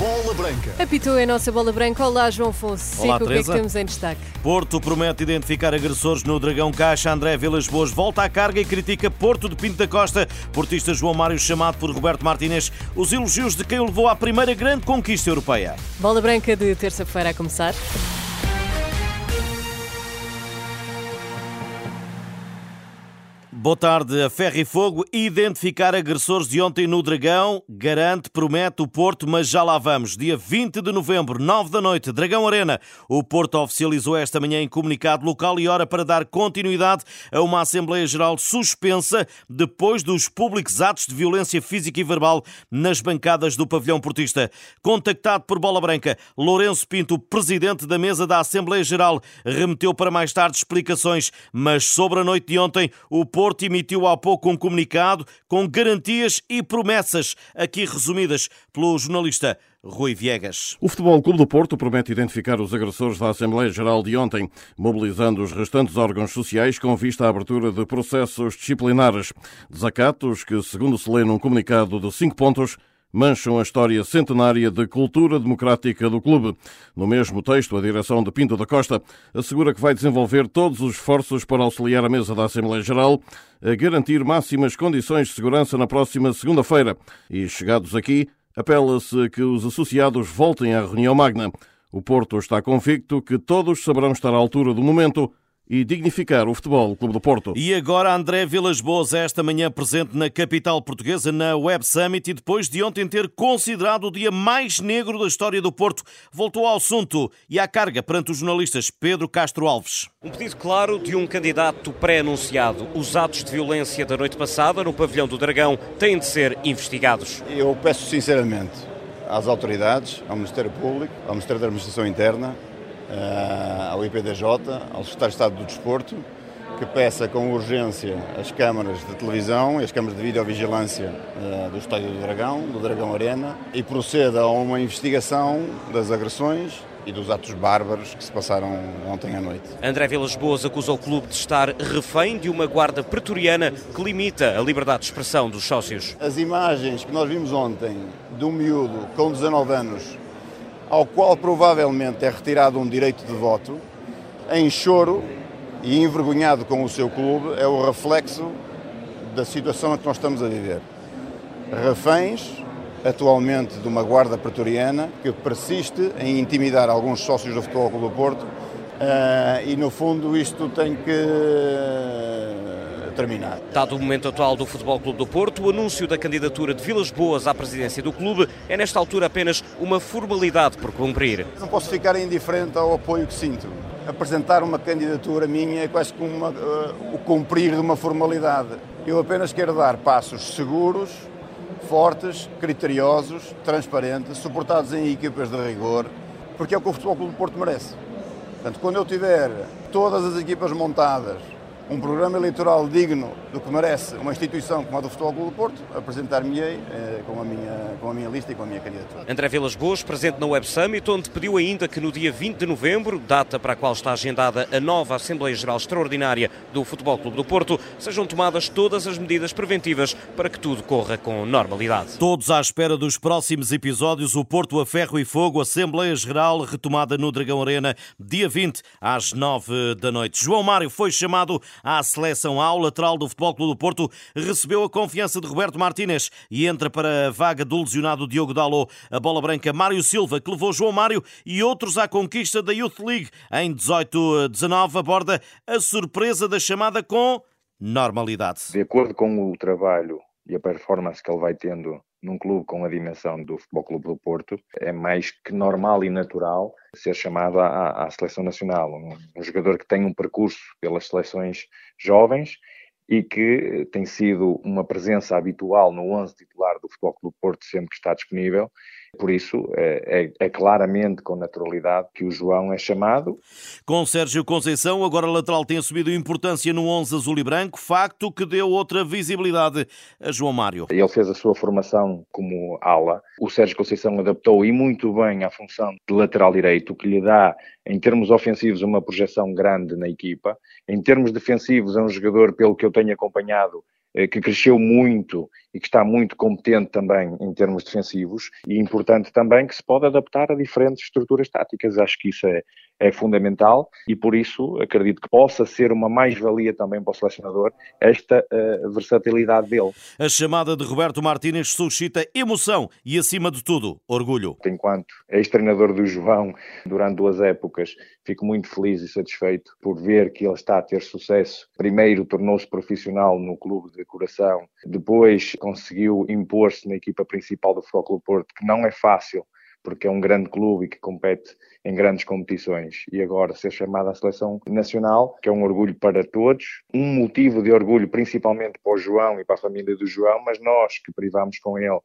Bola Branca. Apitou a nossa bola branca. Olá, João Fonseca. Olá, o que é que Teresa. temos em destaque? Porto promete identificar agressores no Dragão Caixa. André Vilas Boas volta à carga e critica Porto de Pinto da Costa. Portista João Mário chamado por Roberto Martínez. Os elogios de quem o levou à primeira grande conquista europeia. Bola branca de terça-feira a começar. Boa tarde. A ferro e fogo identificar agressores de ontem no Dragão. Garante, promete o Porto, mas já lá vamos. Dia 20 de novembro, 9 da noite, Dragão Arena. O Porto oficializou esta manhã em comunicado local e hora para dar continuidade a uma Assembleia Geral suspensa depois dos públicos atos de violência física e verbal nas bancadas do pavilhão portista. Contactado por Bola Branca, Lourenço Pinto, presidente da mesa da Assembleia Geral, remeteu para mais tarde explicações, mas sobre a noite de ontem, o Porto emitiu há pouco um comunicado com garantias e promessas, aqui resumidas pelo jornalista Rui Viegas. O Futebol Clube do Porto promete identificar os agressores da Assembleia Geral de ontem, mobilizando os restantes órgãos sociais com vista à abertura de processos disciplinares. Desacatos que, segundo se lê num comunicado de cinco pontos, mancham a história centenária de cultura democrática do clube. No mesmo texto, a direção de Pinto da Costa assegura que vai desenvolver todos os esforços para auxiliar a mesa da Assembleia Geral a garantir máximas condições de segurança na próxima segunda-feira. E, chegados aqui, apela-se que os associados voltem à reunião magna. O Porto está convicto que todos saberão estar à altura do momento e dignificar o Futebol Clube do Porto. E agora André Vilas Boas, esta manhã presente na capital portuguesa, na Web Summit, e depois de ontem ter considerado o dia mais negro da história do Porto, voltou ao assunto e à carga perante os jornalistas Pedro Castro Alves. Um pedido claro de um candidato pré-anunciado. Os atos de violência da noite passada no pavilhão do Dragão têm de ser investigados. Eu peço sinceramente às autoridades, ao Ministério Público, ao Ministério da Administração Interna, ao IPDJ, ao Secretário de Estado do Desporto, que peça com urgência as câmaras de televisão e as câmaras de videovigilância eh, do Estádio do Dragão, do Dragão Arena, e proceda a uma investigação das agressões e dos atos bárbaros que se passaram ontem à noite. André Vilas Boas acusa o clube de estar refém de uma guarda pretoriana que limita a liberdade de expressão dos sócios. As imagens que nós vimos ontem de um miúdo com 19 anos, ao qual provavelmente é retirado um direito de voto, em choro e envergonhado com o seu clube, é o reflexo da situação que nós estamos a viver. Reféns, atualmente, de uma guarda pretoriana que persiste em intimidar alguns sócios do Futebol Clube do Porto eh, e, no fundo, isto tem que terminar. Dado o momento atual do Futebol Clube do Porto, o anúncio da candidatura de Vilas Boas à presidência do clube é nesta altura apenas uma formalidade por cumprir. Não posso ficar indiferente ao apoio que sinto. Apresentar uma candidatura minha é quase como uma, uh, o cumprir de uma formalidade. Eu apenas quero dar passos seguros, fortes, criteriosos, transparentes, suportados em equipas de rigor, porque é o que o Futebol Clube do Porto merece. Portanto, quando eu tiver todas as equipas montadas, um programa eleitoral digno do que merece uma instituição como a do Futebol Clube do Porto, apresentar-me-ei eh, com, a minha, com a minha lista e com a minha candidatura. André Vilas Boas, presente na Web Summit, onde pediu ainda que no dia 20 de novembro, data para a qual está agendada a nova Assembleia Geral Extraordinária do Futebol Clube do Porto, sejam tomadas todas as medidas preventivas para que tudo corra com normalidade. Todos à espera dos próximos episódios, o Porto a Ferro e Fogo, Assembleia Geral retomada no Dragão Arena, dia 20 às 9 da noite. João Mário foi chamado à seleção ao lateral do Futebol Clube do Porto, recebeu a confiança de Roberto Martínez e entra para a vaga do lesionado Diogo Dalot. A bola branca Mário Silva, que levou João Mário e outros à conquista da Youth League em 18-19, aborda a surpresa da chamada com normalidade. De acordo com o trabalho e a performance que ele vai tendo num clube com a dimensão do Futebol Clube do Porto, é mais que normal e natural ser chamado à, à seleção nacional. Um, um, jogador que tem um percurso pelas seleções jovens e que tem sido uma presença habitual no 11 titular do Futebol Clube Porto sempre que está disponível. Por isso, é, é, é, claramente com naturalidade que o João é chamado. Com Sérgio Conceição, agora lateral tem assumido importância no 11 azul e branco, facto que deu outra visibilidade a João Mário. Ele fez a sua formação como ala. O Sérgio Conceição adaptou e muito bem à função de lateral direito, o que lhe dá, em termos ofensivos, uma projeção grande na equipa. Em termos defensivos, é um jogador, pelo que eu tenho acompanhado, eh, que cresceu muito e que está muito competente também em termos defensivos e importante também que se pode adaptar a diferentes estruturas táticas. Acho que isso é, é fundamental e por isso acredito que possa ser uma mais-valia também para o selecionador esta uh, versatilidade dele. A chamada de Roberto Martínez suscita emoção e, acima de tudo, orgulho. Enquanto ex-treinador do João durante duas épocas, fico muito feliz e satisfeito por ver que ele está a ter sucesso. Primeiro tornou-se profissional no clube de coração, depois conseguiu impor-se na equipa principal do Futebol Clube Porto, que não é fácil, porque é um grande clube e que compete em grandes competições. E agora ser chamado à seleção nacional, que é um orgulho para todos, um motivo de orgulho principalmente para o João e para a família do João, mas nós que privamos com ele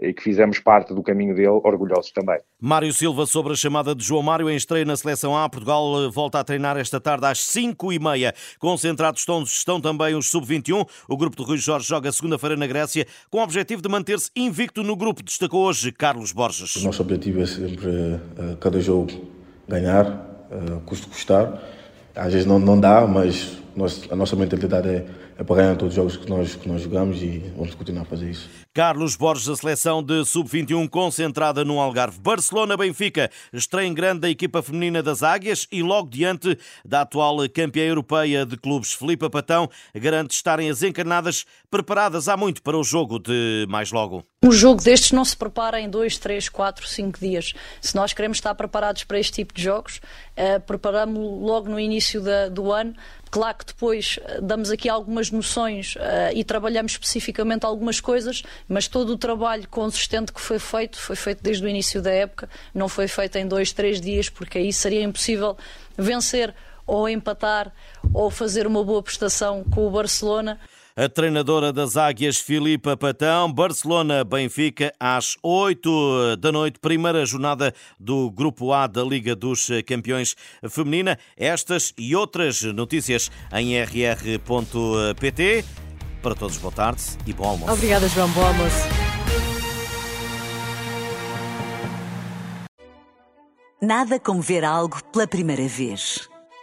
e que fizemos parte do caminho dele, orgulhosos também. Mário Silva sobre a chamada de João Mário em estreia na Seleção A. Portugal eh, volta a treinar esta tarde às 5 e meia. Concentrados estão, estão também os Sub-21. O grupo de Rui Jorge joga segunda-feira na Grécia com o objetivo de manter-se invicto no grupo, destacou hoje Carlos Borges. O nosso objetivo é sempre, uh, cada jogo, ganhar, custo custar. Às vezes não, não dá, mas nós, a nossa mentalidade é, é para ganhar todos os jogos que nós, que nós jogamos e vamos continuar a fazer isso. Carlos Borges, a seleção de sub-21 concentrada no Algarve. Barcelona-Benfica, estreia em grande da equipa feminina das Águias e logo diante da atual campeã europeia de clubes, Filipa Patão, garante estarem as encarnadas preparadas há muito para o jogo de mais logo. Um jogo destes não se prepara em 2, 3, 4, 5 dias. Se nós queremos estar preparados para este tipo de jogos, eh, preparamos logo no início da, do ano. Claro que depois eh, damos aqui algumas noções eh, e trabalhamos especificamente algumas coisas, mas todo o trabalho consistente que foi feito, foi feito desde o início da época, não foi feito em dois, três dias, porque aí seria impossível vencer ou empatar ou fazer uma boa prestação com o Barcelona. A treinadora das Águias, Filipa Patão, Barcelona-Benfica, às 8 da noite, primeira jornada do Grupo A da Liga dos Campeões Feminina. Estas e outras notícias em rr.pt. Para todos, boa tarde e bom almoço. Obrigada, João. Bom almoço. Nada como ver algo pela primeira vez.